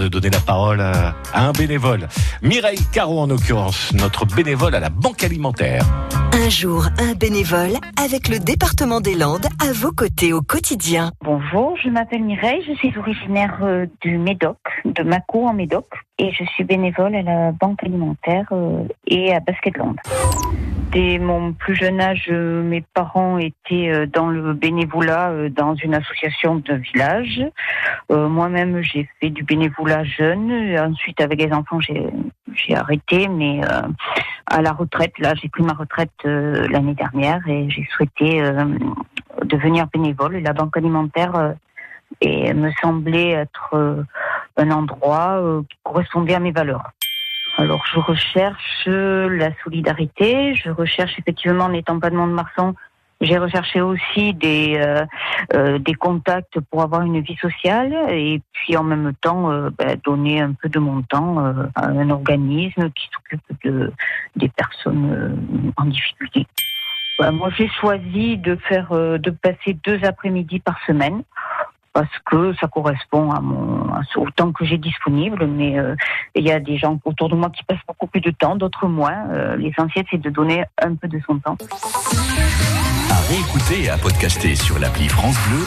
de donner la parole à, un bénévole. Mireille Caro, en l'occurrence, notre bénévole à la Banque Alimentaire. Un jour, un bénévole avec le département des Landes à vos côtés au quotidien. Bonjour, je m'appelle Mireille, je suis originaire euh, du Médoc, de Mâcon en Médoc, et je suis bénévole à la Banque Alimentaire euh, et à Basketland. Dès mon plus jeune âge, euh, mes parents étaient euh, dans le bénévolat euh, dans une association de village. Moi-même, j'ai fait du bénévolat jeune. Ensuite, avec les enfants, j'ai arrêté, mais à la retraite, là, j'ai pris ma retraite l'année dernière et j'ai souhaité devenir bénévole. Et la banque alimentaire me semblait être un endroit qui correspondait à mes valeurs. Alors, je recherche la solidarité. Je recherche effectivement, n'étant pas de Mont-de-Marsan, j'ai recherché aussi des euh, euh, des contacts pour avoir une vie sociale et puis en même temps euh, ben, donner un peu de mon temps à un organisme qui s'occupe de des personnes en difficulté. Ben, moi, j'ai choisi de faire de passer deux après-midi par semaine parce que ça correspond à mon au temps que j'ai disponible. Mais euh, il y a des gens autour de moi qui passent beaucoup plus de temps, d'autres moins. Euh, L'essentiel, c'est de donner un peu de son temps. À réécouter et à podcaster sur l'appli France Bleu